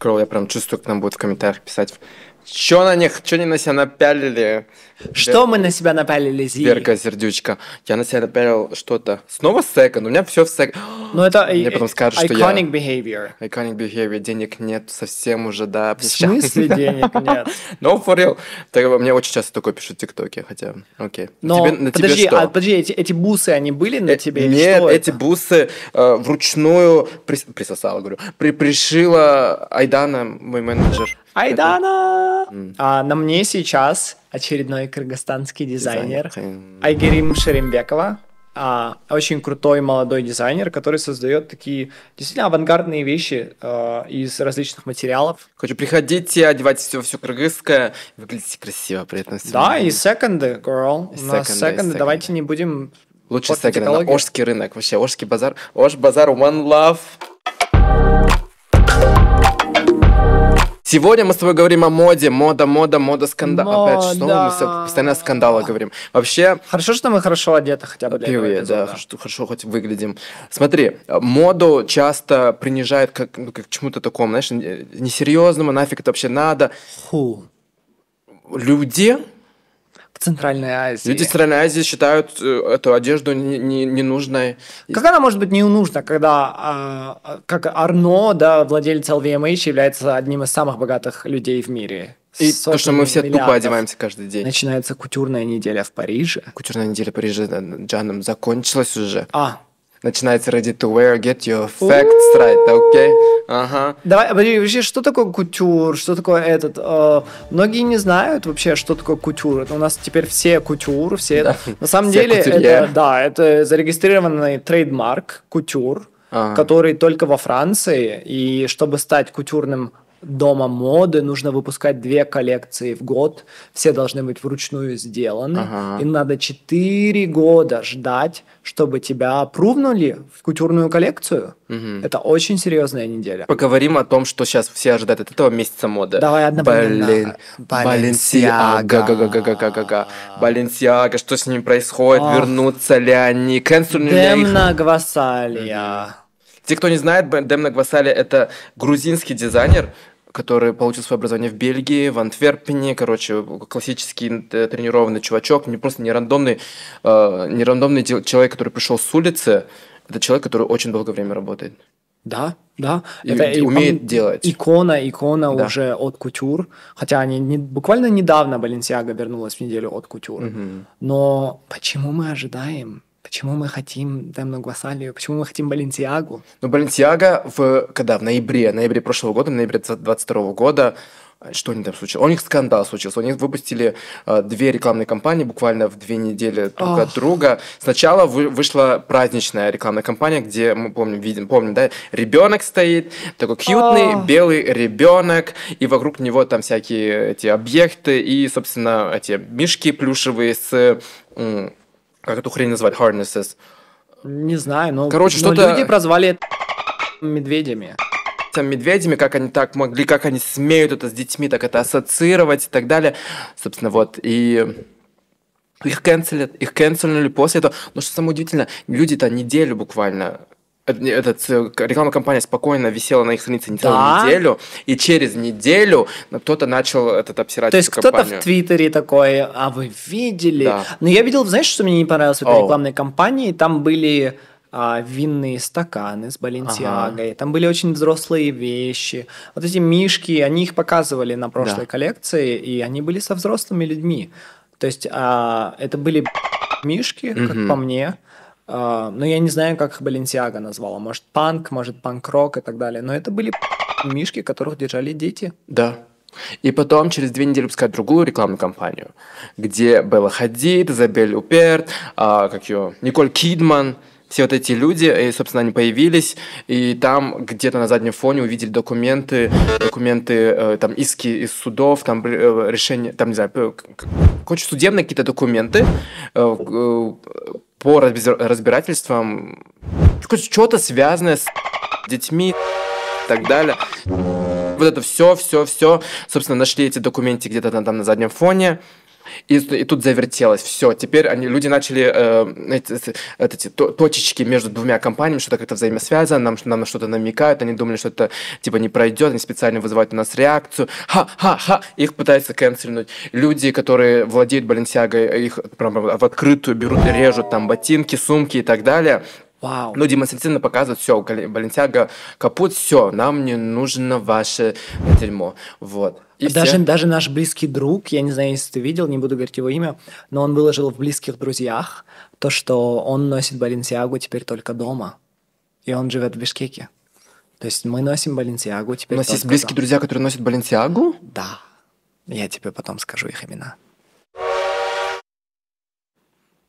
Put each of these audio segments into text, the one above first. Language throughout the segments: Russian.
Кролл, я прям чувствую, как нам будут в комментариях писать. Чё на них, чё они на себя напялили? Что мы на себя напялили, Зи? Верка, сердючка. Я на себя напялил что-то. Снова секонд. У меня все в секонд. Ну, это Мне и- потом скажут, что iconic behavior. Iconic behavior, денег нет совсем уже, да. В смысле денег нет? No, for real. Так, мне очень часто такое пишут в ТикТоке, хотя, окей. Но Тебе- на тебе подожди, что? а подожди, эти, эти бусы, они были на Э, тебе? Нет, что эти это? бусы э, вручную прис- присосала, говорю, при, пришила Айдана, мой менеджер. Айдана! А на мне сейчас очередной кыргызстанский дизайнер Дизайнер. Айгерим Шерембекова. А, очень крутой молодой дизайнер, который создает такие действительно авангардные вещи э, из различных материалов. Хочу, приходите, одевайтесь все, все кыргызское, выглядите красиво при этом. всем. Да, и секонды, girl. И У нас секонды, секонды. Давайте секонды. не будем Лучший портить секонд, на экологию. Ожский рынок, вообще, Ожский базар, Ош базар, one love. Сегодня мы с тобой говорим о моде, мода, мода, мода, скандал. Опять же, снова мы всё- постоянно о скандалах говорим. Вообще, Хорошо, что мы хорошо одеты хотя бы для Period, да, хорошо, хорошо хоть выглядим. Смотри, моду часто принижают как, ну, как к чему-то такому, знаешь, не- несерьезному, нафиг это вообще надо. Ху. Люди, Центральной Азии. люди Центральной Азии считают э, эту одежду не- не- ненужной. Как она может быть не нужна, когда, а, как Арно, да, владелец LVMH, является одним из самых богатых людей в мире? И то, что мы все тупо одеваемся каждый день. Начинается кутюрная неделя в Париже. Кутюрная неделя Парижа э, Джаном закончилась уже. А, Начинается ready to wear, get your facts right, окей? Ага. давай, подожди, вообще, что такое кутюр, что такое этот? э, многие не знают вообще, что такое кутюр. Это у нас теперь все кутюр, все. Да. На самом Все деле, кутюрье. это, да, это зарегистрированный трейдмарк кутюр, Ага. который только во Франции. И чтобы стать кутюрным домом моды, нужно выпускать две коллекции в год. Все должны быть вручную сделаны. Ага. И надо 4 года ждать, чтобы тебя опрувнули в кутюрную коллекцию. Мгм. Это очень серьезная неделя. Поговорим о том, что сейчас все ожидают от этого месяца моды. Давай одновременно. Блин, Баленсиага, га-га-га-га-га-га. Баленсиага, что с ними происходит? Ах. Вернутся ли они? Кэнсельнули ли их? Демна Гвасалия. Те, кто не знает, Демна Гвасали – это грузинский дизайнер, который получил свое образование в Бельгии, в Антверпене, короче, классический э, тренированный чувачок, не просто не рандомный, э, не рандомный человек, который пришел с улицы, это человек, который очень долгое время работает. Да, да. И умеет пом- делать. Икона, икона Да. уже от кутюр. Хотя они не, буквально недавно Баленсиага вернулась в неделю от кутюр. Мгм. Но почему мы ожидаем? Почему мы хотим Демну Гвасалию? Почему мы хотим Баленсиагу? Но Баленсиага в когда в ноябре, ноябре прошлого года, в ноябре 2022 года, э, что они там случилось? У них скандал случился. У них выпустили э, две рекламные кампании буквально в две недели друг от друга. Сначала вы- вышла праздничная рекламная кампания, где мы помним, видим, помним, да, ребенок стоит, такой кьютный Ах. белый ребенок, и вокруг него там всякие эти объекты и, собственно, эти мишки плюшевые с как эту хрень называть, harnesses. Не знаю, но, Короче, но что-то- люди прозвали это медведями. медведями, как они так могли, как они смеют это с детьми так это ассоциировать и так далее. Собственно, вот, и их канцелят, их канцелили после этого. Но что самое удивительное, люди-то неделю буквально этот, э, рекламная кампания спокойно висела на их странице не целую Да? неделю, и через неделю кто-то начал этот обсирать То есть кто-то в Твиттере такой, а вы видели? Да. Но я видел, знаешь, что мне не понравилось в этой Оу. рекламной кампании? Там были а, винные стаканы с Баленсиагой, там были очень взрослые вещи. Вот эти мишки, они их показывали на прошлой Да. коллекции, и они были со взрослыми людьми. То есть а, это были мишки, как Мгм. по мне. А, но я не знаю, как их Баленсиага назвала. Может, панк, может, панк-рок и так далее. Но это были мишки, которых держали дети. Да. И потом через две недели выпускают другую рекламную кампанию, где Белла Хадид, Изабель Уперт, а, как ее, Николь Кидман, все вот эти люди, и, собственно, они появились, и там где-то на заднем фоне увидели документы, документы, э, там, иски из судов, там, э, решения, там, не знаю, короче, судебные какие-то документы э, по разбир- разбирательствам, короче, что-то связанное с детьми и так далее. Вот это все, все, все. Собственно, нашли эти документы где-то там, там на заднем фоне. И, и тут завертелось все. Теперь они, люди начали э, эти, эти, эти точечки между двумя компаниями, что-то как-то взаимосвязано, нам, нам на что-то намекают, они думали, что это типа не пройдет, они специально вызывают у нас реакцию. Ха-ха-ха! Их пытаются канцельнуть. Люди, которые владеют Баленсиагой, их прям в открытую берут режут там ботинки, сумки и так далее. Вау. Ну, демонстративно показывают, все, Баленсиага капут, все, нам не нужно ваше дерьмо. Вот. И даже, все... даже наш близкий друг, я не знаю, если ты видел, не буду говорить его имя, но он выложил в близких друзьях то, что он носит Баленсиагу теперь только дома. И он живет в Бишкеке. То есть мы носим Баленсиагу теперь У нас есть близкие дома. друзья, которые носят Баленсиагу? Да. Я тебе потом скажу их имена.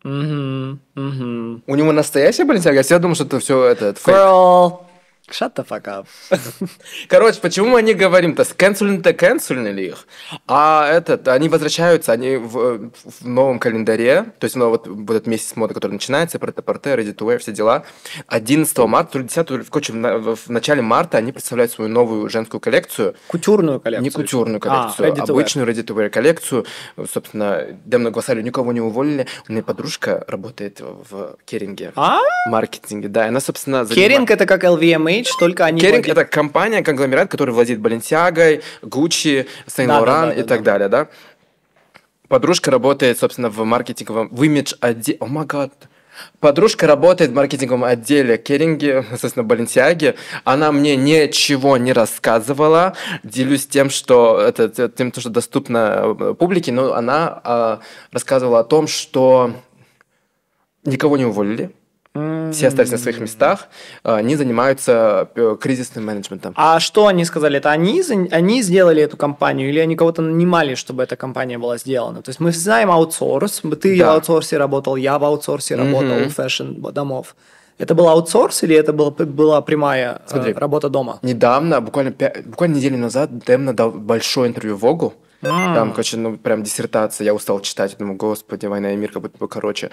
Угу, угу. У него настоящая Баленсиага? Я думал, что это все это, это фейк. Shut the fuck up. Короче, почему мы не говорим-то? Скэнсульны-то канцельнули их. А этот, они возвращаются, они в, в новом календаре, то есть ну, вот, вот этот месяц моды, который начинается, про ТПРТ, Ready to Wear, все дела. 11 марта, то ли 10, то ли, короче, в, начале марта они представляют свою новую женскую коллекцию. Кутюрную коллекцию? Не кутюрную а, коллекцию, а, ready обычную Ready to Wear коллекцию. Собственно, Демна Гвасалю никого не уволили. У меня подружка работает в Керинге. А? Маркетинге, да. Она, собственно, Керинг это как LVMH, Page, только они... Керинг это компания, конгломерат, который владеет Balenciaga, Gucci, Saint Laurent да, да, да, и так далее, да? Подружка работает, собственно, в маркетинговом, в имидж отделе... О май гад. Подружка работает в маркетинговом отделе Керинги, собственно, Баленсиаги. Она мне ничего не рассказывала. Делюсь тем, что это тем, что доступно э, публике, но она э, рассказывала о том, что никого не уволили все остались на своих местах, а, они занимаются э, кризисным менеджментом. А что они сказали? Это они, они сделали эту кампанию или они кого-то нанимали, чтобы эта кампания была сделана? То есть мы знаем аутсорс, ты да. в аутсорсе работал, я в аутсорсе работал, mm-hmm. fashion домов. Это был аутсорс или это была, была прямая э, Смотри, работа дома? Недавно, буквально, 5, буквально неделю назад, Демна дал большое интервью Вогу. Mm. Там, короче, ну, прям диссертация. Я устал читать. Думаю, господи, «Война и мир», как будто бы, короче.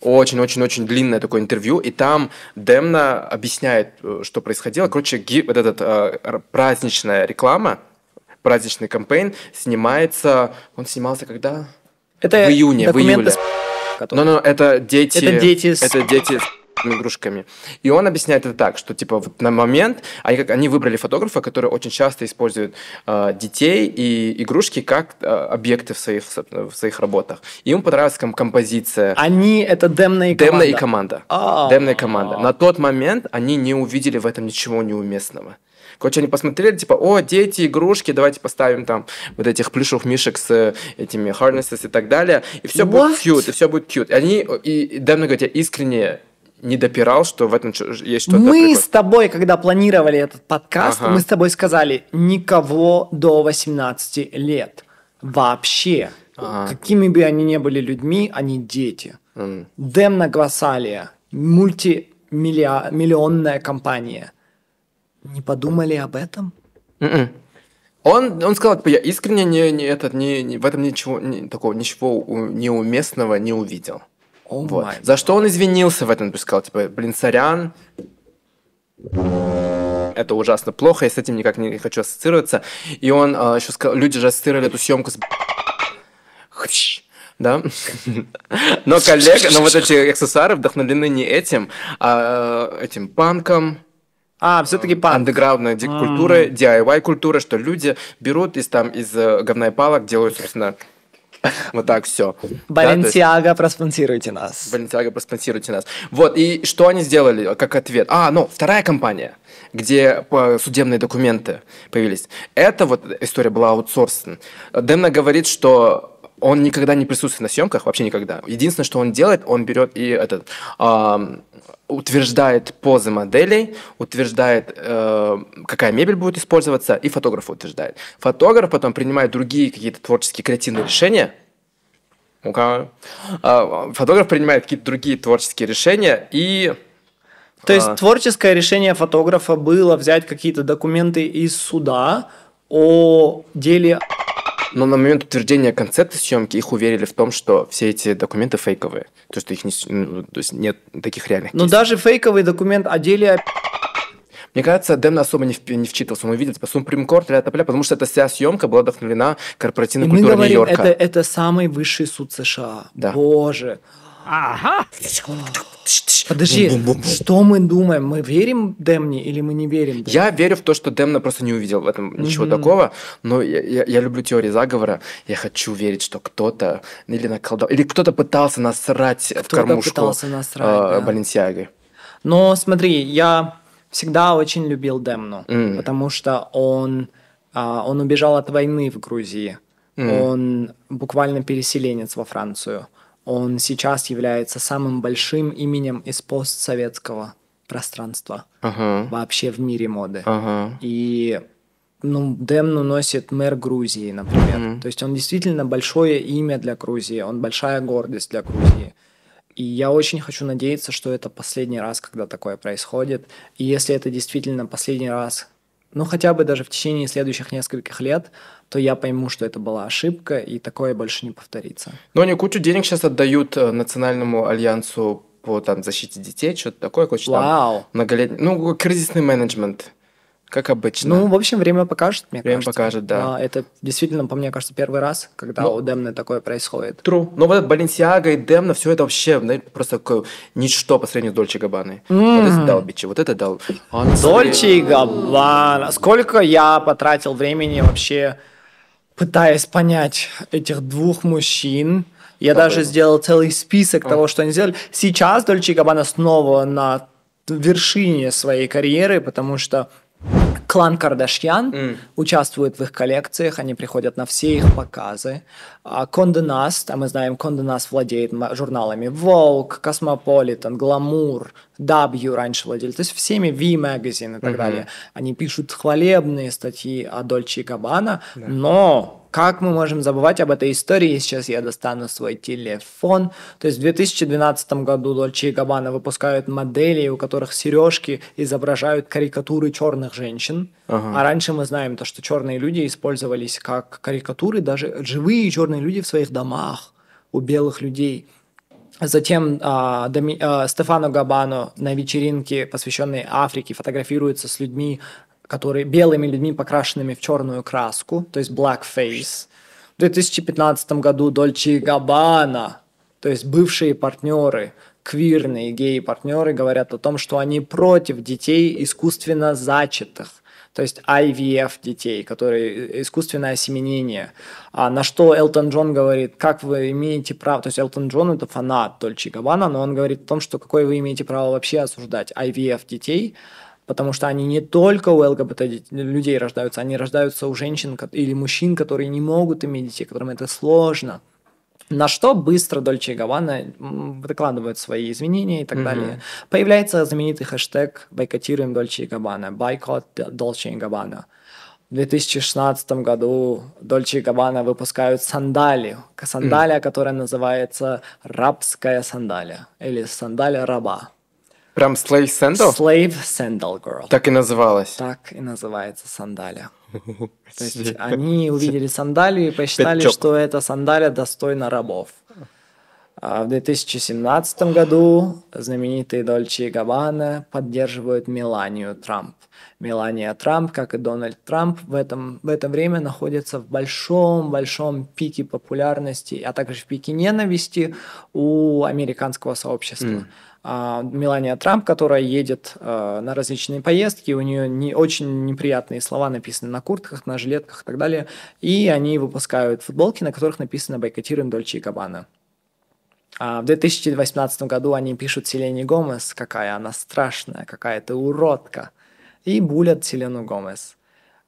Очень-очень-очень длинное такое интервью. И там Демна объясняет, э, что происходило. Короче, ги, вот эта э, праздничная реклама, праздничный кампейн снимается... Он снимался когда? Это в июне, в июле. Но, но это дети... Это дети с... Это дети игрушками. И он объясняет это так, что типа вот на момент они, как, они выбрали фотографа, который очень часто использует э, детей и игрушки как э, объекты в своих, в своих работах. И ему понравилась ком- композиция. Они это Демна и и команда. А. Демна и команда. На тот момент они не увидели в этом ничего неуместного. Короче, они посмотрели, типа, о, дети, игрушки, давайте поставим там вот этих плюшевых мишек с этими harnesses и так далее. И все будет cute, и все будет cute. И они, и Демна говорит, я искренне не допирал, что в этом есть что-то. Мы прикольное. с тобой, когда планировали этот подкаст, ага. мы с тобой сказали, никого до 18 лет. Вообще. Ага. Какими бы они ни были людьми, они дети. Mm. Демна Гвасалия, мультимиллионная компания. Не подумали об этом? Mm-mm. М-м. Он, он сказал, типа, я искренне не, не, этот, не, не, в этом ничего не, такого ничего неуместного не увидел. Oh вот. За что он извинился в этом, ты сказал, типа, блин, сорян, это ужасно плохо, я с этим никак не хочу ассоциироваться. И он э, еще сказал, люди же ассоциировали эту съемку с да? Но коллега, но вот эти аксессуары вдохновлены не этим, а э, этим панком, а, все-таки панк. Андеграундная культура, DIY культура, что люди берут из там из э, говна и палок, делают, собственно, Вот так все. Баленсиага, да, проспонсируйте нас. Баленсиага, проспонсируйте нас. Вот, и что они сделали как ответ? А, ну, вторая компания, где судебные документы появились. Это вот история была аутсорсен. Демна говорит, что он никогда не присутствует на съемках, вообще никогда. Единственное, что он делает, он берет и этот э, утверждает позы моделей, утверждает, э, какая мебель будет использоваться, и фотограф утверждает. Фотограф потом принимает другие какие-то творческие креативные решения. Ну-ка. Э, фотограф принимает какие-то другие творческие решения и то есть а... творческое решение фотографа было взять какие-то документы из суда о деле но на момент утверждения концепта съемки их уверили в том, что все эти документы фейковые. То, есть их не, ну, то есть нет таких реальных. Но даже фейковый документ о деле Мне кажется, Дэн особо не, в, не вчитывался. Он увидел, типа, Court, ля топля, потому что эта вся съемка была вдохновлена корпоративной И мы культурой Нью-Йорка. это, это самый высший суд США. Да. Боже. Ага. Подожди, Бум-бум-бум. что мы думаем? Мы верим Демни или мы не верим Демни? Я верю в то, что Демна просто не увидел в этом ничего такого, но я, я- я люблю теории заговора. Я хочу верить, что кто-то или наколдовал, или кто-то пытался насрать в Кто-то кормушку пытался насрать, э, да. Баленсиаги. Но смотри, я всегда очень любил Демну, М. потому что он, а, он убежал от войны в Грузии. Он буквально переселенец во Францию. Он сейчас является самым большим именем из постсоветского пространства Ага, вообще в мире моды. ага. И ну, Демну носит мэр Грузии, например. То есть он действительно большое имя для Грузии, он большая гордость для Грузии. И я очень хочу надеяться, что это последний раз, когда такое происходит. И если это действительно последний раз, ну хотя бы даже в течение следующих нескольких лет, то я пойму, что это была ошибка, и такое больше не повторится. Но они кучу денег сейчас отдают э, Национальному альянсу по там, защите детей, что-то такое, короче, там Вау! многолетний, ну, кризисный менеджмент, как обычно. Ну, в общем, время покажет, мне Время кажется. покажет, да. А, Это действительно, по мне кажется, первый раз, когда Ну, у Демны такое происходит. True. Но вот Баленсиага и Демна, все это вообще знаете, просто такое ничто по сравнению с Дольче Габаной. Вот это дал бичи, вот это дал. Дольче и Габбана. Сколько я потратил времени вообще, пытаясь понять этих двух мужчин. Я даже сделал целый список того, что они сделали. Сейчас Дольче и Габбана снова на вершине своей карьеры, потому что клан Кардашьян М. участвует в их коллекциях, они приходят на все их показы. А Nast, а мы знаем, Nast владеет журналами Vogue, Cosmopolitan, Glamour, W раньше владели, то есть всеми V Magazine и так далее. Они пишут хвалебные статьи о Дольче и Габбана, но как мы можем забывать об этой истории? Сейчас я достану свой телефон. То есть в 2012 году Дольче и Габбана выпускают модели, у которых сережки изображают карикатуры черных женщин. А раньше мы знаем то, что черные люди использовались как карикатуры, даже живые черные люди в своих домах у белых людей. Затем а, Дами- а, Стефано Габано на вечеринке, посвященной Африке, фотографируется с людьми, которые белыми людьми, покрашенными в черную краску, то есть blackface. В 2015 году Дольче и Габбана, то есть бывшие партнеры, квирные геи-партнеры говорят о том, что они против детей искусственно зачатых. То есть IVF детей, которые искусственное осеменение. А на что Элтон Джон говорит, как вы имеете право, то есть Элтон Джон это фанат Дольче и Габбана, но он говорит о том, что какое вы имеете право вообще осуждать IVF детей, потому что они не только у ЛГБТ людей рождаются, они рождаются у женщин или мужчин, которые не могут иметь детей, которым это сложно. На что быстро Дольче и Габбана м, выкладывают свои извинения и так далее. Появляется знаменитый хэштег «Бойкотируем Дольче и Габбана», «Бойкот Дольче и Габбана». В 2016 году Дольче и Габбана выпускают сандалию. Сандалия, которая называется «Рабская сандалия» или «Сандалия раба». Прям Slave Sandal? Slave Sandal Girl. Так и называлась. Так и называется сандалия. То есть они увидели сандалию и посчитали, что эта сандалия достойна рабов. А в 2017 году знаменитые Дольче и Габбана поддерживают Меланию Трамп. Мелания Трамп, как и Дональд Трамп, в, этом, в это время находится в большом-большом пике популярности, а также в пике ненависти у американского сообщества. А, Мелания Трамп, которая едет э, на различные поездки, у нее не очень неприятные слова написаны на куртках, на жилетках и так далее, и они выпускают футболки, на которых написано «Бойкотируем Дольче и Габбана». А в 2018 году они пишут Селене Гомес, какая она страшная, какая ты уродка, и булят Селену Гомес.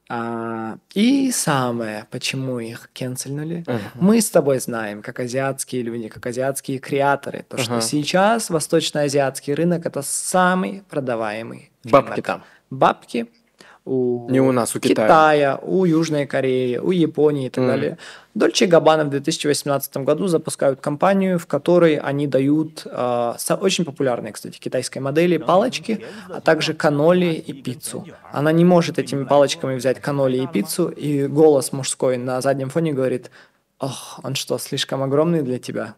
А, и самое, почему их кенсельнули, мы с тобой знаем, как азиатские люди, как азиатские креаторы, то, что Ага. сейчас восточноазиатский рынок это самый продаваемый Бабки рынок. там. Бабки у Не у нас, у Китая. Китая, у Южной Кореи, у Японии и так далее. Дольче и Габбана в 2018 году запускают компанию, в которой они дают э, очень популярные, кстати, китайской модели палочки, а также каноли и пиццу. Она не может этими палочками взять каноли и пиццу, и голос мужской на заднем фоне говорит, ох, он что, слишком огромный для тебя?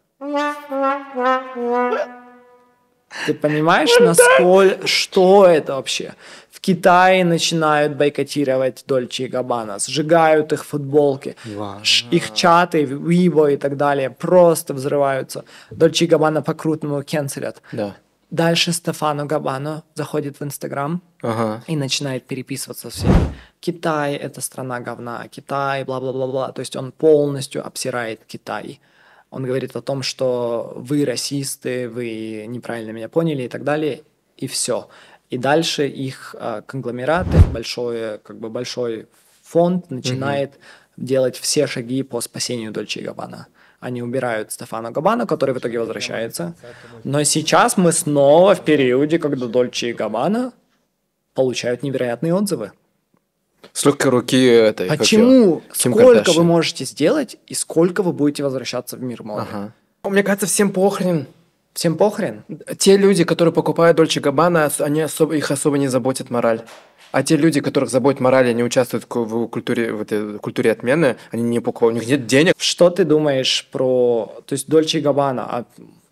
Ты понимаешь, насколько, что это вообще? В Китае начинают бойкотировать Дольче и Габбана, сжигают их футболки, Вау. Их чаты, Weibo и так далее просто взрываются. Дольче и Габбана по-крутому кенселят. Да. Дальше Стефано Габбано заходит в Инстаграм Ага. и начинает переписываться всеми. Китай – это страна говна, Китай, бла-бла-бла-бла. То есть он полностью обсирает Китай. Он говорит о том, что вы расисты, вы неправильно меня поняли и так далее, и все. И дальше их э, конгломераты, большой, как бы большой фонд начинает делать все шаги по спасению Дольче и Габбана. Они убирают Стефана Габбана, который в итоге возвращается. Но сейчас мы снова в периоде, когда Дольче и Габбана получают невероятные отзывы. С легкой руки этой. как Почему? Ким сколько вы можете сделать и сколько вы будете возвращаться в мир моды? Ага. Мне кажется, всем похрен. Всем похрен? Те люди, которые покупают Дольче Габбана, они особо, их особо не заботит мораль. А те люди, которых заботит мораль, они участвуют в ку- в культуре, в этой культуре отмены, они не покупают, у них нет денег. Что ты думаешь про... То есть Дольче Габбана, а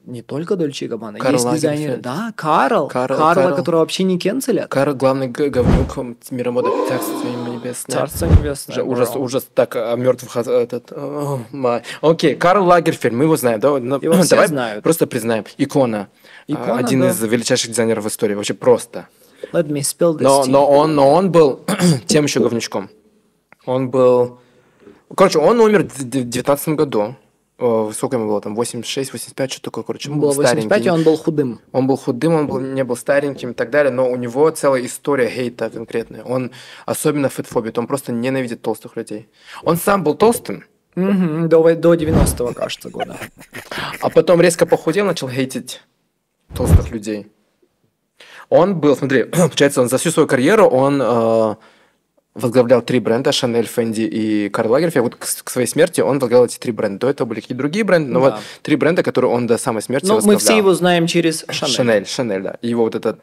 не только Дольче и Габбана, Карл есть дизайнеры. Лагерфельд. Да, Карл. Карл- Карла, Карл. которого вообще не cancel ят. Карл главный говнюк мира моды, царство небесное. Царство небесное. Уже ужас, ужас, так, о мертвых, от- этот, oh, my. Окей, Карл Лагерфельд, мы его знаем, да? Его все Давай знают. просто признаем. Икона. Икона, Один да. из величайших дизайнеров в истории, вообще просто. Let me spill this Но, но, он, но он был тем еще говнючком. Он был... Короче, он умер в д- в девятнадцатом году. Сколько ему было там? 86, 85, что такое, короче. Он было был 85, и он был худым. Он был худым, он был, не был стареньким и так далее, но у него целая история хейта конкретная. Он особенно фитфобит, он просто ненавидит толстых людей. Он сам был толстым, Мгм, До, до 90-го, кажется, года. а потом резко похудел, начал хейтить толстых людей. Он был, смотри, получается, он за всю свою карьеру он э, возглавлял три бренда, Шанель, Фенди и Карл Лагерфельд. Вот к, к своей смерти он возглавлял эти три бренда. До этого были какие-то другие бренды, но Да. вот три бренда, которые он до самой смерти Ну, мы возглавлял. все его знаем через Шанель. Шанель, Шанель, да. Его вот этот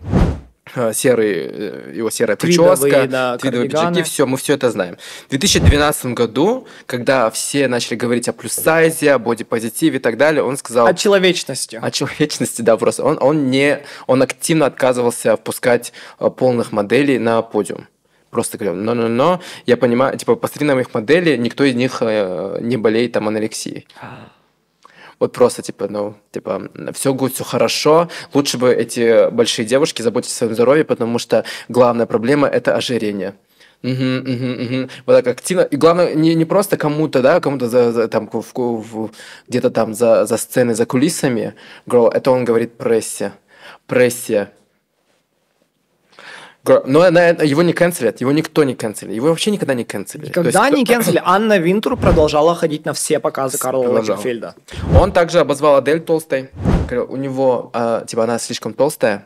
э, серый, э, его серая Твидовые, прическа, да, твидовые пиджаки, все, мы все это знаем. В 2012 году, когда все начали говорить о плюс-сайзе, о бодипозитиве и так далее, он сказал... От человечности. О человечности, да, просто. Он, он, не, он активно отказывался впускать э, полных моделей на подиум. Просто говорил, но-но-но, я понимаю, типа, посмотри на моих моделей, никто из них э, не болеет там анорексией. Вот просто, типа, ну, типа, все будет, все хорошо. Лучше бы эти большие девушки заботились о своем здоровье, потому что главная проблема – это ожирение. Мгм, мгм, мгм. Вот так активно. И главное, не, не просто кому-то, да, кому-то за, за- там, в- в- где-то там за, за сценой, за кулисами. Girl, это он говорит прессе. Прессе. Но на это- его не канцелят, его никто не канцелит. Его вообще никогда не канцелили. То Когда есть, они кенсели, Анна Винтур продолжала ходить на все показы Карла. Лагерфельда. Он также обозвал Адель толстой. У него, а, типа, она слишком толстая,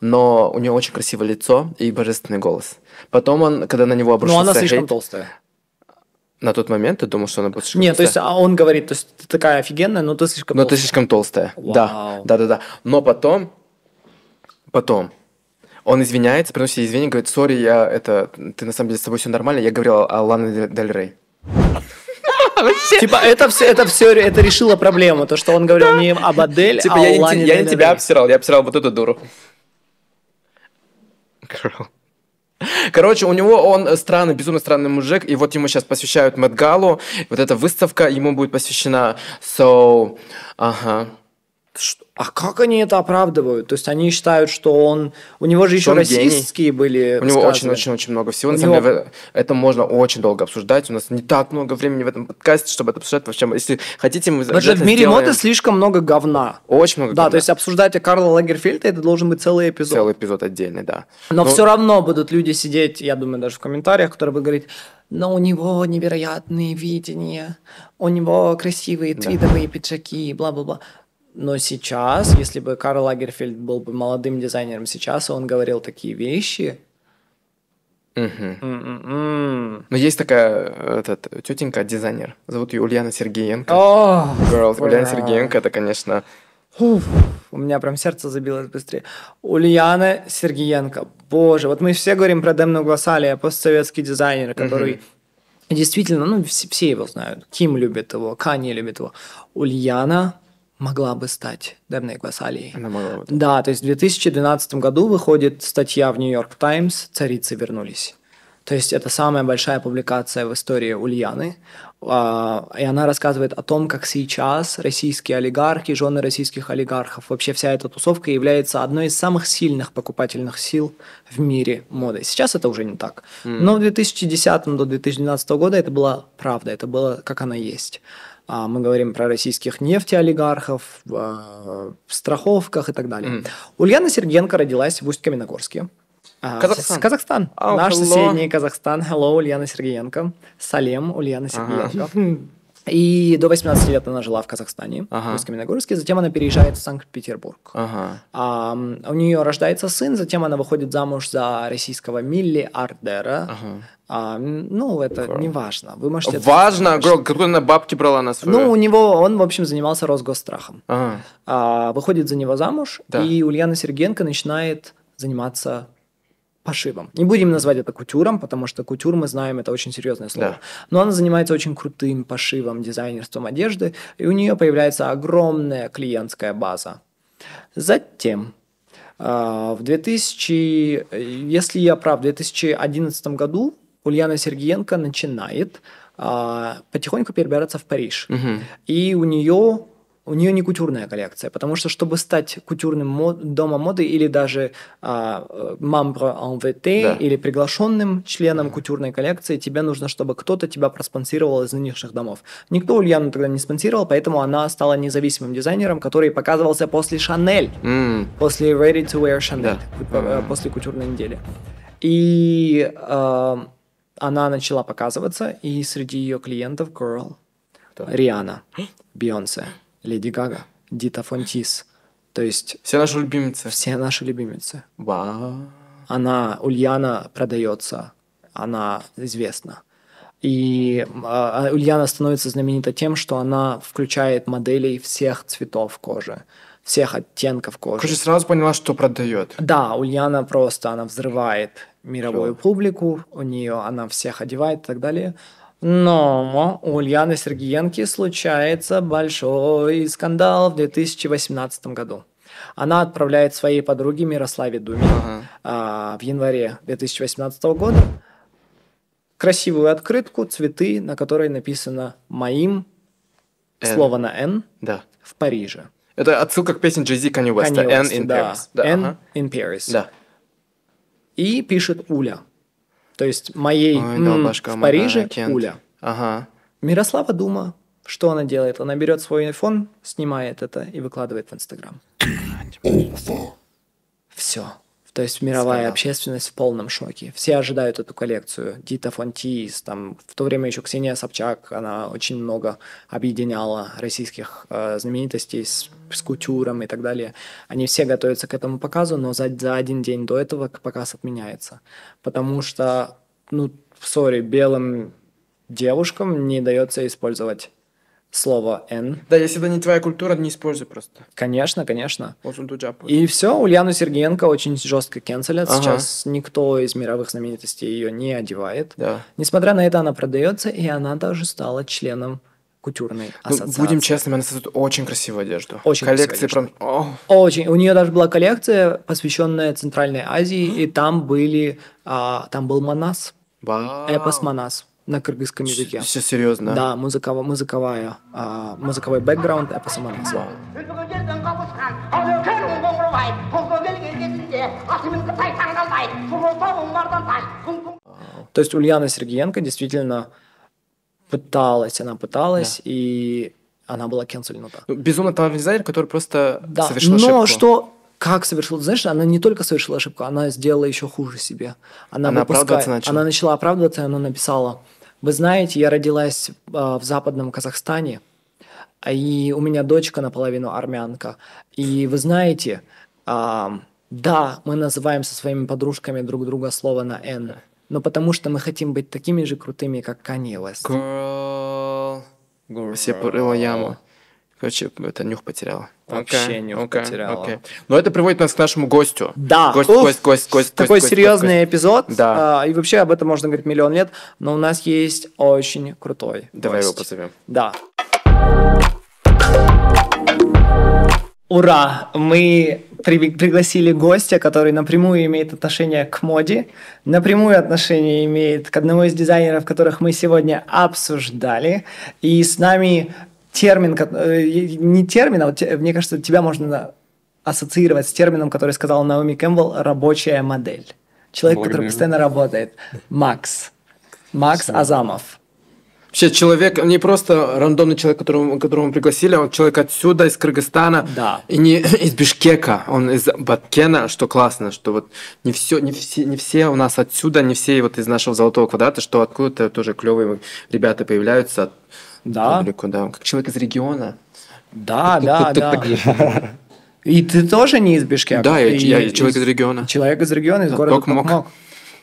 но у нее очень красивое лицо и божественный голос. Потом он, когда на него Но обрушился она слишком хейт, толстая. на тот момент ты думал, что она будет слишком Нет, то есть толстая? а он говорит, то есть ты такая офигенная, но ты слишком Но ты толстая. слишком толстая. Вау. да, да, да. Но потом, потом, он извиняется, приносит извинения, говорит, сори, я это, ты на самом деле с тобой все нормально, я говорил о Лане Дель Рей. Типа это все, это все, это решило проблему, то что он говорил не об Адель, Типа, а я, не, Лане я не тебя обсирал, я обсирал вот эту дуру. Girl. Короче, у него он странный, безумно странный мужик, и вот ему сейчас посвящают Мэтт Галу, вот эта выставка ему будет посвящена, so, ага. Ш- А как они это оправдывают? То есть они считают, что он... У него же еще он гений. расистские были У него очень-очень-очень много всего. У На самом него- деле, это можно очень долго обсуждать. У нас не так много времени в этом подкасте, чтобы это обсуждать. Вообще, если хотите, мы что в мире сделаем моды слишком много говна. Очень много Да, говна. то есть обсуждать Карла Лагерфельде это должен быть целый эпизод. Целый эпизод отдельный, да. Но Ну, все равно будут люди сидеть, я думаю, даже в комментариях, которые будут говорить, но у него невероятные видения, у него красивые твидовые пиджаки, бла-бла-бла. Но сейчас, если бы Карл Лагерфельд был бы молодым дизайнером сейчас, он говорил такие вещи, м-м-м. Но есть такая э, этот, тетенька, дизайнер. Зовут ее Ульяна Сергеенко. О, Girls, Ульяна. Сергеенко, это, конечно... У меня прям сердце забилось быстрее. Ульяна Сергеенко. Боже, вот мы все говорим про Демну Гвасалия, постсоветский дизайнер, который действительно, ну, все, все его знают. Ким любит его, Канье любит его. Ульяна могла бы стать Дебной Гвасалией. Она могла бы. Да, то есть в 2012 году выходит статья в Нью-Йорк Таймс «Царицы вернулись». То есть это самая большая публикация в истории Ульяны. А, и она рассказывает о том, как сейчас российские олигархи, жены российских олигархов, вообще вся эта тусовка является одной из самых сильных покупательных сил в мире моды. Сейчас это уже не так. Но в 2010 до 2012 года это была правда, это было как она есть. А, мы говорим про российских нефтеолигархов, в страховках и так далее. Mm. Ульяна Сергенко родилась в Усть-Каменогорске. А, Казахстан. Казахстан. Oh, Наш hello. соседний Казахстан. Hello, Ульяна Сергеенко. Салем, Ульяна Сергеенко. Ага. И до 18 лет она жила в Казахстане, ага. в Усть-Каменогорске. Затем она переезжает в Санкт-Петербург. Ага. А, у нее рождается сын, затем она выходит замуж за российского Милли Ардера. Ага. А, ну, это Girl. не важно. Вы можете... Важно? Girl, какую она бабки брала на свою? Ну, у него, он, в общем, занимался Росгосстрахом. Ага. А, выходит за него замуж, да. и Ульяна Сергенко начинает заниматься пошивом. Не будем назвать это кутюром, потому что кутюр, мы знаем, это очень серьезное слово. Да. Но она занимается очень крутым пошивом, дизайнерством одежды, и у нее появляется огромная клиентская база. Затем а, в 2000, если я прав, в 2011 году Ульяна Сергеенко начинает а, потихоньку перебираться в Париж. Угу. И у нее у нее не кутюрная коллекция, потому что чтобы стать кутюрным мод, домом моды или даже а, мамбро МВТ да. или приглашенным членом кутюрной коллекции, тебе нужно, чтобы кто-то тебя проспонсировал из нынешних домов. Никто Ульяну тогда не спонсировал, поэтому она стала независимым дизайнером, который показывался после Шанель, mm. после Ready to Wear Chanel, да. после кутюрной недели. И э, она начала показываться, и среди ее клиентов Girl. Риана, Бейонсе. Леди Гага, Дита Фонтис. То есть... Все наши любимицы. Все наши любимицы. Вау. Она, Ульяна продается, она известна. И э, Ульяна становится знаменита тем, что она включает моделей всех цветов кожи, всех оттенков кожи. Короче, сразу поняла, что продает. Да, Ульяна просто, она взрывает мировую Что? публику, у нее она всех одевает и так далее. Но у Ульяны Сергеенки случается большой скандал в 2018 году. Она отправляет своей подруге Мирославе Думе ага. а, в январе 2018 года красивую открытку, цветы, на которой написано «Моим», N. слово на «Н» да. в Париже. Это отсылка к песне Джей Зи Kanye West, N in да. Paris. Да, N ага. in Paris. Да. И пишет Уля. То есть моей Ой, долбашка, в Париже Кент. Уля. Ага. Мирослава Дума, что она делает? Она берет свой iPhone, снимает это и выкладывает в Инстаграм. Все. То есть мировая Скандал. общественность в полном шоке. Все ожидают эту коллекцию. Дита Фонтис, там в то время еще Ксения Собчак, она очень много объединяла российских э, знаменитостей с, с кутюром и так далее. Они все готовятся к этому показу, но за, за один день до этого показ отменяется. Потому что, ну, сори, белым девушкам не дается использовать слово «н». Да, если это не твоя культура, не используй просто. Конечно, конечно. И все, Ульяну Сергеенко очень жестко кенселят. Ага. Сейчас никто из мировых знаменитостей ее не одевает. Да. Несмотря на это, она продается, и она даже стала членом кутюрной ну, ассоциации. будем честными, она создает очень красивую одежду. Очень Коллекции прям... О. Очень. У нее даже была коллекция, посвященная Центральной Азии, и там были... А, там был Манас. Вау. Эпос Манас на кыргызском языке. Все серьезно? Да, музыковая, музыковая, а, музыковой бэкграунд это сама назвала. То есть Ульяна Сергеенко действительно пыталась, она пыталась, да. и она была кенсельнута. Ну, безумно талантливый дизайнер, который просто да. совершил Но ошибку. что как совершила, знаешь, она не только совершила ошибку, она сделала еще хуже себе. Она, она выпускает, начала. Она начала оправдываться, и она написала, вы знаете, я родилась а, в западном Казахстане, и у меня дочка наполовину армянка. И вы знаете, а, да, мы называем со своими подружками друг друга слово на «н», но потому что мы хотим быть такими же крутыми, как Kanye West. Girl. Girl. Все порыла яму. Короче, это нюх потеряла. Вообще okay, нюх okay, потеряла. Okay. Но это приводит нас к нашему гостю. Да. Гость, Уф, гость, гость, гость. Такой гость, серьезный гость, эпизод. Да. А, и вообще об этом можно говорить миллион лет. Но у нас есть очень крутой Давай гость. его позовем. Да. Ура! Мы при- пригласили гостя, который напрямую имеет отношение к моде, напрямую отношение имеет к одному из дизайнеров, которых мы сегодня обсуждали. И с нами термин, э, не термин, а вот, мне кажется, тебя можно ассоциировать с термином, который сказал Наоми Кэмпбелл, рабочая модель. Человек, Благодарю. который постоянно работает. Макс. Макс Азамов. Вообще человек, не просто рандомный человек, которого, которого мы пригласили, а он человек отсюда, из Кыргызстана, да. и не из Бишкека, он из Баткена, что классно, что вот не все, не все, не все у нас отсюда, не все вот из нашего золотого квадрата, что откуда-то тоже клевые ребята появляются. Да. Публику, да. Как человек из региона. Да, да, да. И ты тоже не из Бишкека? Да, я, я человек из региона. Человек из региона, из города Токмок.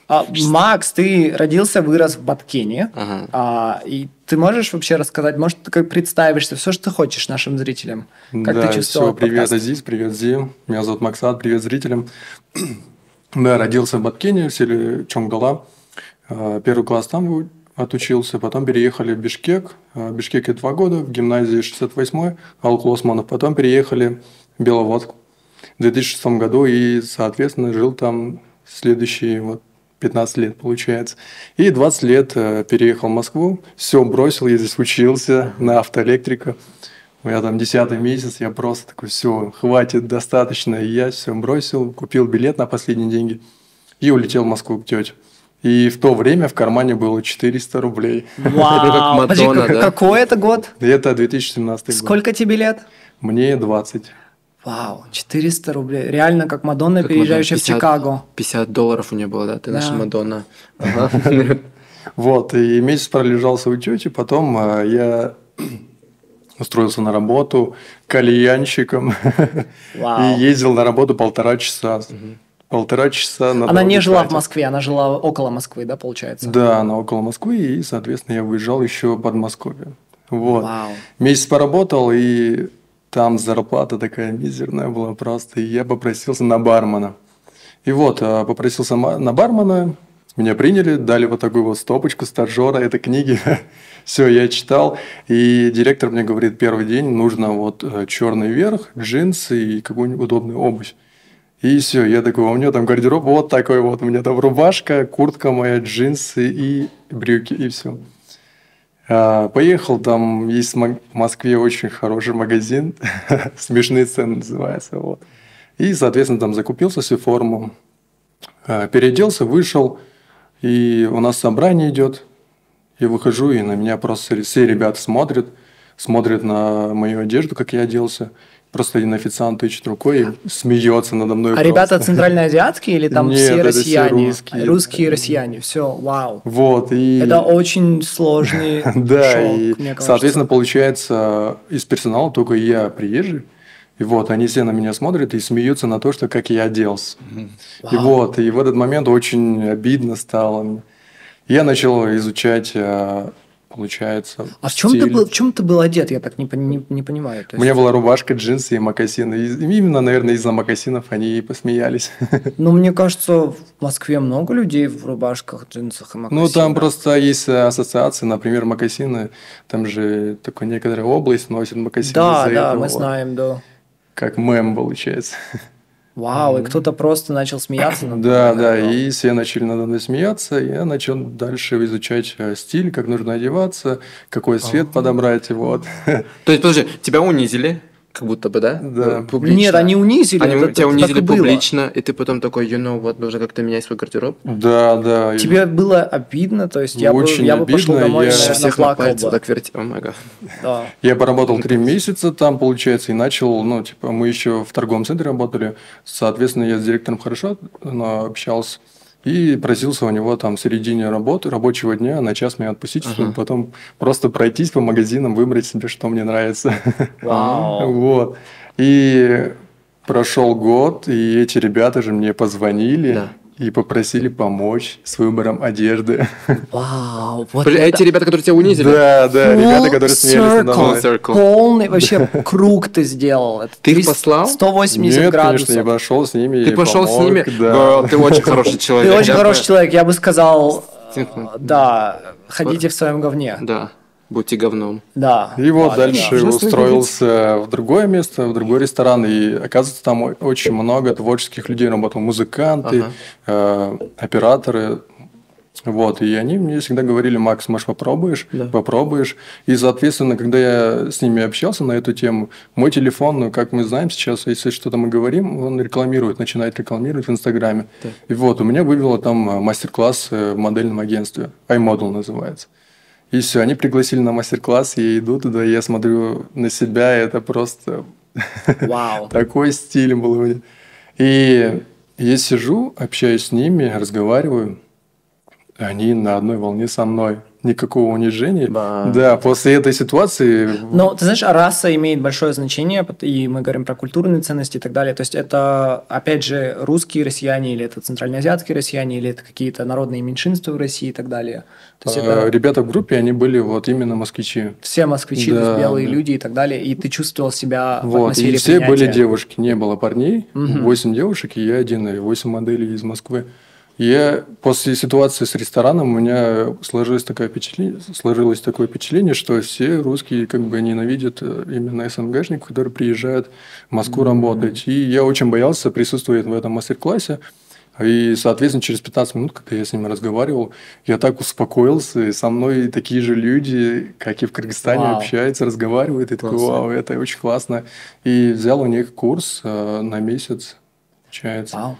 А, Макс, ты родился, вырос в Баткене, ага. а, и ты можешь вообще рассказать, может, ты как представишься, все, что ты хочешь нашим зрителям? Как да, ты чувствовал все, привет, подкаст? Азиз, привет, Зим, меня зовут Максат, привет зрителям. да, родился в Баткене, в селе Чонгала, а, первый класс там отучился, потом переехали в Бишкек, а, в Бишкеке два года, в гимназии 68-й, Алк Лосманов, потом переехали в Беловодск в 2006 году и, соответственно, жил там следующие вот 15 лет получается. И 20 лет э, переехал в Москву, все бросил, я здесь учился на автоэлектрика. У меня там 10 месяц, я просто такой, все, хватит, достаточно. И я все бросил, купил билет на последние деньги и улетел в Москву к тете. И в то время в кармане было 400 рублей. Вау! Подожди, какой это год? Это 2017 год. Сколько тебе лет? Мне 20. Вау, 400 рублей. Реально, как Мадонна, как переезжающая 50, в Чикаго. 50 долларов у нее было, да? Ты да. наша Мадонна. Вот, и месяц пролежался у тети, потом а, я устроился на работу кальянщиком и ездил на работу полтора часа. Полтора часа на Она не жила в Москве, она жила около Москвы, да, получается? Да, она около Москвы, и, соответственно, я выезжал еще под Москву. Вот. Месяц поработал, и там зарплата такая мизерная была просто. И я попросился на бармена. И вот, а, попросился на бармена, меня приняли, дали вот такую вот стопочку стажера, это книги. Все, я читал. И директор мне говорит, первый день нужно вот э, черный верх, джинсы и какую-нибудь удобную обувь. И все, я такой, у меня там гардероб вот такой вот, у меня там рубашка, куртка моя, джинсы и брюки, и все. А, поехал, там есть в Москве очень хороший магазин, смешные цены называется. Вот. И, соответственно, там закупился всю форму, а, переоделся, вышел, и у нас собрание идет. Я выхожу, и на меня просто все ребята смотрят, смотрят на мою одежду, как я оделся. Просто один официант тычет рукой и смеется надо мной. А просто. ребята центральноазиатские или там Нет, все россияне? Все русские. Русские россияне, все, вау. Вот, и... Это очень сложный Да, и, соответственно, получается, из персонала только я приезжий. И вот, они все на меня смотрят и смеются на то, что как я оделся. И вот, и в этот момент очень обидно стало. Я начал изучать а, получается. А в чем, ты был, в чем ты был одет? Я так не, не, не понимаю. есть... У меня была рубашка, джинсы и мокасины. Именно, наверное, из-за мокасинов они и посмеялись. Ну, мне кажется, в Москве много людей в рубашках, джинсах и мокасинах. Ну, там просто есть ассоциации, например, мокасины. Там же такая некоторая область носит мокасины. Да, да, этого. мы знаем, да. Как мем получается. Вау, и кто-то просто начал смеяться над Да, да, и все начали надо мной смеяться, и я начал дальше изучать э, стиль, как нужно одеваться, какой цвет подобрать, вот. То есть, подожди, тебя унизили? Как будто бы, да? Да. Публично. Нет, они унизили. Они это, тебя унизили публично, и ты потом такой, you know, вот, нужно как-то менять свой гардероб. Да, да. Тебе было обидно? То есть я Очень бы, я бы пошел домой, я... наверное, всех плакал бы. так верти. О, май Да. Я поработал три месяца там, получается, и начал, ну, типа, мы еще в торговом центре работали, соответственно, я с директором хорошо общался. И просился у него там в середине работы, рабочего дня на час меня отпустить, чтобы потом просто пройтись по магазинам, выбрать себе, что мне нравится. Вот. И прошел год, и эти ребята же мне позвонили. Да и попросили помочь с выбором одежды. Вау, вот это... Эти ребята, которые тебя унизили? Да, да, ребята, которые смеялись надо мной. Полный вообще круг ты сделал. Это ты их послал? 180 Нет, градусов. конечно, я пошел с ними Ты пошел помог, с ними? Да. Ты очень хороший человек. Ты очень хороший человек, я бы сказал, да, ходите в своем говне. Да. Будьте говном. Да. И вот да, дальше да. устроился в другое место, в другой ресторан, и оказывается, там очень много творческих людей работало, музыканты, ага. э, операторы, вот, и они мне всегда говорили, Макс, может, попробуешь? Да. Попробуешь. И, соответственно, когда я с ними общался на эту тему, мой телефон, ну, как мы знаем сейчас, если что-то мы говорим, он рекламирует, начинает рекламировать в Инстаграме. Да. И вот, у меня вывело там мастер-класс в модельном агентстве, iModel называется. И все, они пригласили на мастер-класс, я иду туда, я смотрю на себя, это просто Вау. такой стиль был. И я сижу, общаюсь с ними, разговариваю, они на одной волне со мной. Никакого унижения. Да. да, после этой ситуации... Но, ты знаешь, раса имеет большое значение, и мы говорим про культурные ценности и так далее. То есть это, опять же, русские россияне, или это центральноазиатские россияне, или это какие-то народные меньшинства в России и так далее. То есть а, это... Ребята в группе, они были вот именно москвичи. Все москвичи, да, белые да. люди и так далее. И ты чувствовал себя вот, в атмосфере и все принятия. были девушки, не было парней. Восемь угу. девушек, и я один, и восемь моделей из Москвы. Я после ситуации с рестораном у меня сложилось такое впечатление, сложилось такое впечатление, что все русские как бы ненавидят э, именно СНГшников, которые приезжают в Москву mm-hmm. работать. И я очень боялся присутствовать в этом мастер-классе. И, соответственно, через 15 минут, когда я с ними разговаривал, я так успокоился, и со мной такие же люди, как и в Кыргызстане, вау. общаются, разговаривают, и такой, вау, это очень классно. И взял у них курс э, на месяц, получается. Вау.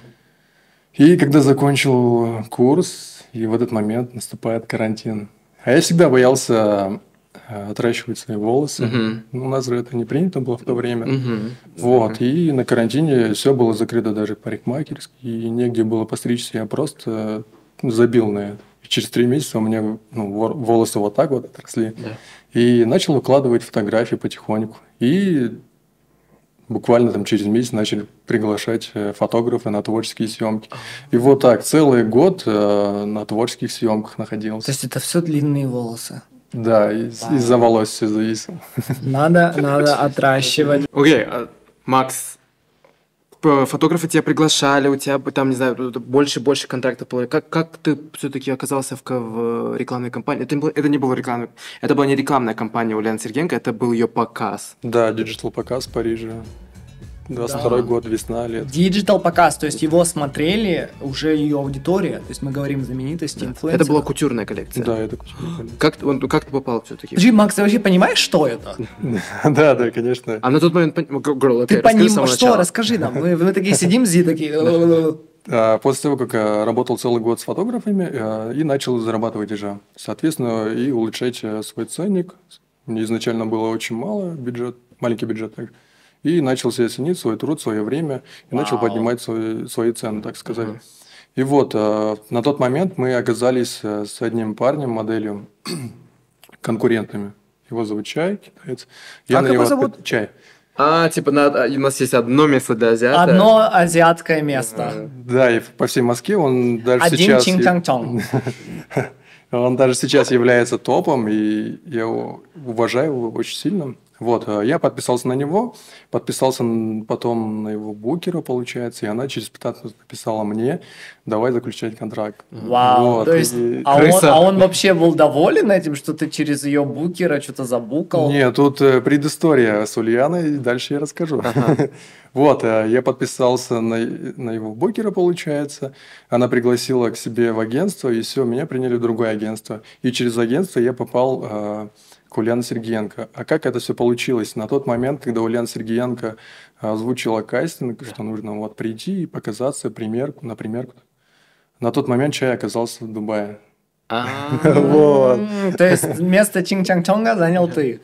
И когда закончил курс, и в этот момент наступает карантин. А я всегда боялся э, отращивать свои волосы. Угу. У нас же это не принято было в то время. Угу. Вот. И на карантине все было закрыто даже парикмахерские, и негде было постричься. Я просто забил на это. И через три месяца у меня ну, волосы вот так вот отросли. Да. И начал выкладывать фотографии потихоньку. И буквально там через месяц начали приглашать э, фотографа на творческие съемки. И вот так целый год э, на творческих съемках находился. То есть это все длинные волосы? Да, из- из-за волос все зависело. Надо, надо отращивать. Окей, okay, uh, Макс, фотографы тебя приглашали, у тебя там, не знаю, больше и больше контрактов было. Как, как ты все-таки оказался в, в рекламной кампании? Это, это не было рекламной, это была не рекламная кампания Ульяны Сергеенко, это был ее показ. Да, digital показ в Париже. 22 да. год, весна, лето. Digital показ, то есть его смотрели уже ее аудитория, то есть мы говорим знаменитости, да. инфлюенсеры. Это была кутюрная коллекция. Да, это кутюрная коллекция. Как, он, как ты попал все-таки? Подожди, Макс, ты вообще понимаешь, что это? Да, да, конечно. А на тот момент, girl, ты понимаешь, что? Расскажи нам. Мы, мы такие сидим, зи такие... А, после того, как я работал целый год с фотографами а, и начал зарабатывать уже, соответственно, и улучшать э, свой ценник. Мне изначально было очень мало бюджет, маленький бюджет. Так. И начал себе ценить свой труд, свое время, и Вау. начал поднимать свои, свои цены, так сказать. Угу. И вот, э, на тот момент мы оказались э, с одним парнем, моделью, конкурентами. Его зовут Чай, китаец. Я как на его зовут? Чай. А, типа, на, у нас есть одно место для азиата. Одно азиатское место. Да, и по всей Москве он даже Один сейчас... Один Чинтанчон. Он даже сейчас является топом, и я его уважаю его очень сильно. Вот, э, я подписался на него, подписался потом на его букера, получается, и она через 15 минут написала мне, давай заключать контракт. Вау, вот, то есть, и... а, он, а он вообще был доволен этим, что ты через ее букера что-то забукал? Нет, тут э, предыстория с Ульяной, дальше я расскажу. Ага. Вот, э, я подписался на, на его букера, получается. Она пригласила к себе в агентство, и все, меня приняли в другое агентство. И через агентство я попал к Ульяне Сергеенко. А как это все получилось? На тот момент, когда Ульяна Сергеенко озвучила кастинг, что нужно вот прийти и показаться примерку, на примерку. На тот момент чай оказался в Дубае. А. Вот. То есть место Чин Чанг Чонга занял ты.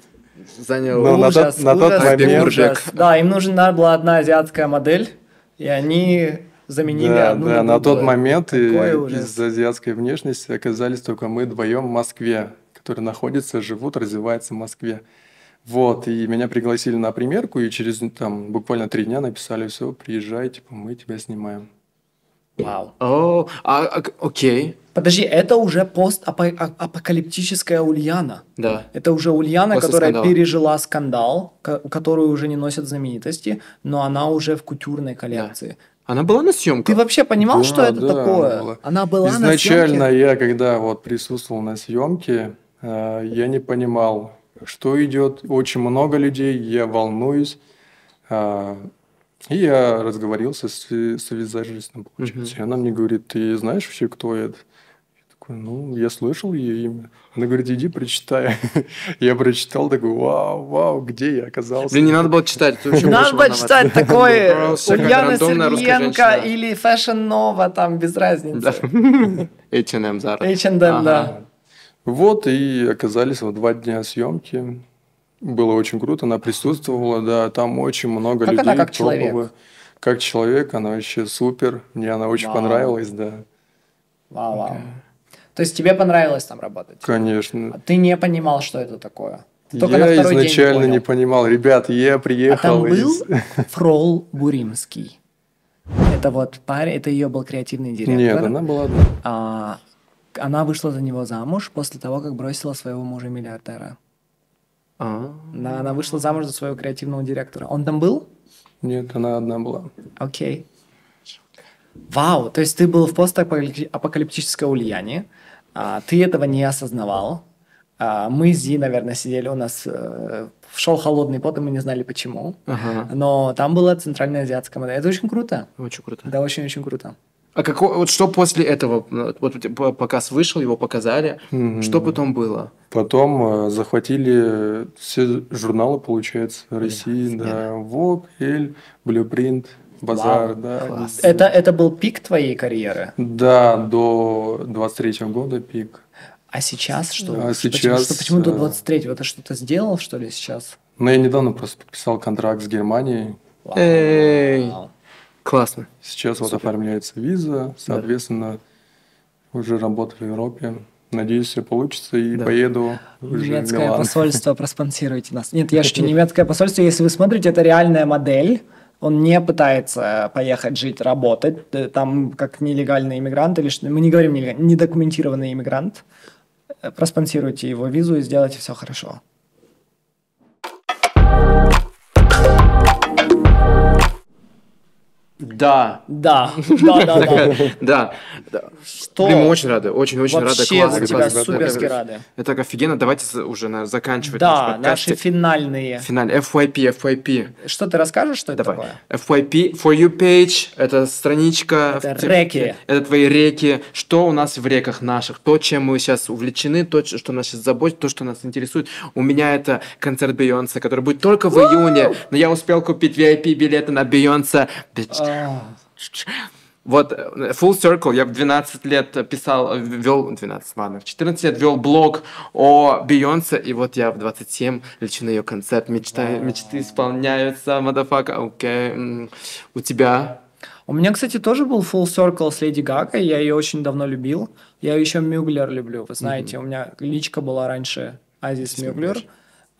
Занял ну, ужас, на тот, ужас, на тот момент... ужас. Да, им нужна была одна азиатская модель, и они заменили да, одну Да, на тот момент из-за азиатской внешности оказались только мы вдвоем в Москве которые находятся, живут, развиваются в Москве. Вот, и меня пригласили на примерку, и через там буквально три дня написали, все, приезжай, типа, мы тебя снимаем. Вау. О, а, а, окей. Подожди, это уже постапокалиптическая Ульяна. Да. Это уже Ульяна, После которая скандала. пережила скандал, которую уже не носят знаменитости, но она уже в кутюрной коллекции. Да. Она была на съемках. Ты вообще понимал, да, что это да, такое? Она была, она была Изначально на съемке? я, когда вот присутствовал на съемке, я не понимал, что идет. Очень много людей, я волнуюсь. А, и я разговорился с, с визажистом, получается. И она мне говорит, ты знаешь вообще, кто это? такой, ну, я слышал ее имя. Она говорит, иди прочитай. я прочитал, такой, вау, вау, где я оказался? Блин, не надо было читать. Надо было читать такое Ульяна Сергеенко или Fashion Nova, там без разницы. H&M, Zara. H&M, да. Вот, и оказались вот два дня съемки. Было очень круто, она присутствовала, да, там очень много как людей. Она как топовых. человек? Как человек, она вообще супер. Мне она очень Вау. понравилась, да. Вау, вау. Okay. То есть тебе понравилось там работать? Конечно. А ты не понимал, что это такое? Только я на изначально не понимал. Ребят, я приехал а там из... был Фрол Буримский. Это вот парень, это ее был креативный директор. Нет, она была одна. А, она вышла за него замуж после того, как бросила своего мужа-миллиардера. А. Да, она вышла замуж за своего креативного директора. Он там был? Нет, она одна была. Окей. Вау, то есть ты был в постапокалиптической Ульяне, а, ты этого не осознавал. А, мы с Зи, наверное, сидели у нас, э, шел холодный пот, и мы не знали почему. Ага. Но там была центральная азиатская модель. Это очень круто. Очень круто. Да, очень-очень круто. А как, вот что после этого? Вот показ вышел, его показали. Mm-hmm. Что потом было? Потом э, захватили все журналы, получается, России, yeah. да, Vogue, Elle, Blueprint, Базар, Вау, да. Класс. Это, это был пик твоей карьеры? Да, до 23 года пик. А сейчас что? А сейчас... Почему, что, почему до 23-го? Ты что-то сделал, что ли, сейчас? Ну, я недавно просто подписал контракт с Германией. Вау. Эй, классно. Сейчас Супер. вот оформляется виза, соответственно, да. уже работаю в Европе. Надеюсь, все получится и да. поеду уже Немецкое в Милан. посольство, проспонсируйте нас. Нет, я шучу, немецкое посольство, если вы смотрите, это реальная модель он не пытается поехать жить, работать, э, там как нелегальный иммигрант или что, мы не говорим нелегальный, недокументированный иммигрант, э, проспонсируйте его визу и сделайте все хорошо. Да. Да. Да, да, да. Да. Что? Блин, мы очень рады, очень-очень рады. Вообще за тебя суперски рады. Это так офигенно. Давайте уже заканчивать Да, наши финальные. Финальные. FYP, FYP. Что ты расскажешь, что это такое? FYP, For You Page, это страничка. Это реки. Это твои реки. Что у нас в реках наших? То, чем мы сейчас увлечены, то, что нас сейчас заботит, то, что нас интересует. У меня это концерт Бейонсе, который будет только в июне, но я успел купить VIP билеты на Бейонсе. Вот, э, Full Circle, я в 12 лет писал, вел, 12, ладно, в 14 лет вел блог о Бейонсе, и вот я в 27 лечу на ее концерт, мечта, мечты исполняются, мадафака, окей, okay. у тебя? У меня, кстати, тоже был Full Circle с Леди Гагой, я ее очень давно любил, я еще Мюглер люблю, вы знаете, mm-hmm. у меня личка была раньше Азис Мюглер,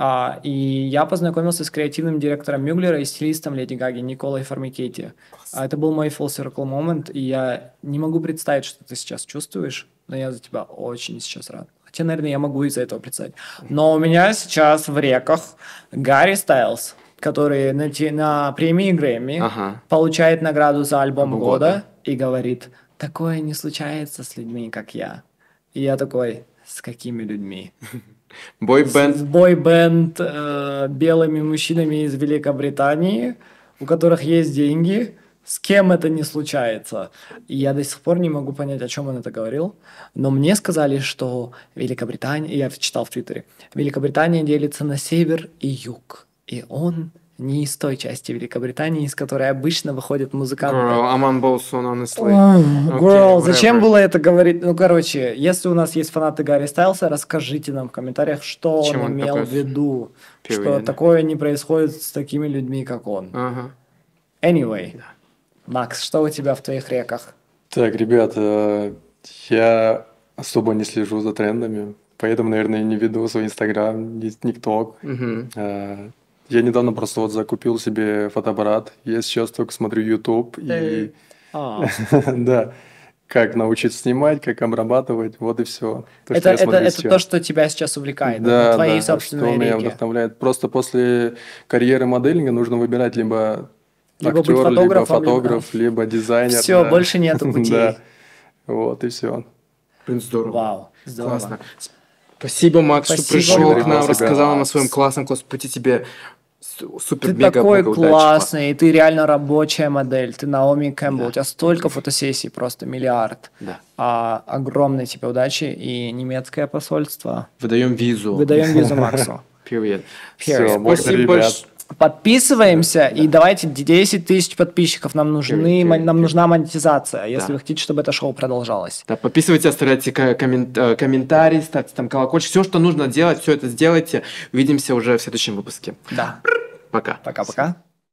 а, и я познакомился с креативным директором Мюглера и стилистом Леди Гаги Николой Формикетти. А, это был мой full circle момент, и я не могу представить, что ты сейчас чувствуешь, но я за тебя очень сейчас рад. Хотя, наверное, я могу из-за этого представить. Но у меня сейчас в реках Гарри Стайлз, который на, на премии Грэмми ага. получает награду за альбом года, года и говорит, такое не случается с людьми, как я. И я такой, с какими людьми? Бойбенд. Бойбенд э, белыми мужчинами из Великобритании, у которых есть деньги. С кем это не случается? И я до сих пор не могу понять, о чем он это говорил. Но мне сказали, что Великобритания, я читал в Твиттере, Великобритания делится на север и юг. И он не из той части Великобритании, из которой обычно выходят музыканты. Girl, I'm on both honestly. Oh, girl, okay, зачем было это говорить? Ну, короче, если у нас есть фанаты Гарри Стайлса, расскажите нам в комментариях, что Чем он, он имел в виду, Period. что такое не происходит с такими людьми, как он. Uh-huh. Anyway, yeah. Макс, что у тебя в твоих реках? Так, ребята, я особо не слежу за трендами, поэтому, наверное, не веду свой Инстаграм, ни ТикТок. Uh-huh. Я недавно просто вот закупил себе фотоаппарат. Я сейчас только смотрю YouTube и... А. Да. Как научиться снимать, как обрабатывать, вот и все. То, это это, это то, что тебя сейчас увлекает, да, твои да, собственные что меня вдохновляет. Просто после карьеры моделинга нужно выбирать либо, либо актер, либо фотограф, либо, либо дизайнер. Все, да. больше нету путей. да. Вот и все. Блин, здорово. Вау, здорово. Классно. Спасибо, Макс, Спасибо, что пришел к нам, рассказал нам о своем классном пути тебе супер Ты такой классный, и ты реально рабочая модель. Ты Наоми Кэмпбелл, да. у тебя столько фотосессий, просто миллиард. Да. А, огромной тебе удачи и немецкое посольство. Выдаем визу. Выдаем визу Максу. Привет. Все, спасибо большое. Подписываемся, да. и давайте 10 тысяч подписчиков. Нам, нужны, нам нужна монетизация, если да. вы хотите, чтобы это шоу продолжалось. Да, подписывайтесь, оставляйте коммент, э, комментарии, ставьте там колокольчик. Все, что нужно делать, все это сделайте. Увидимся уже в следующем выпуске. Да. Пока. Пока-пока.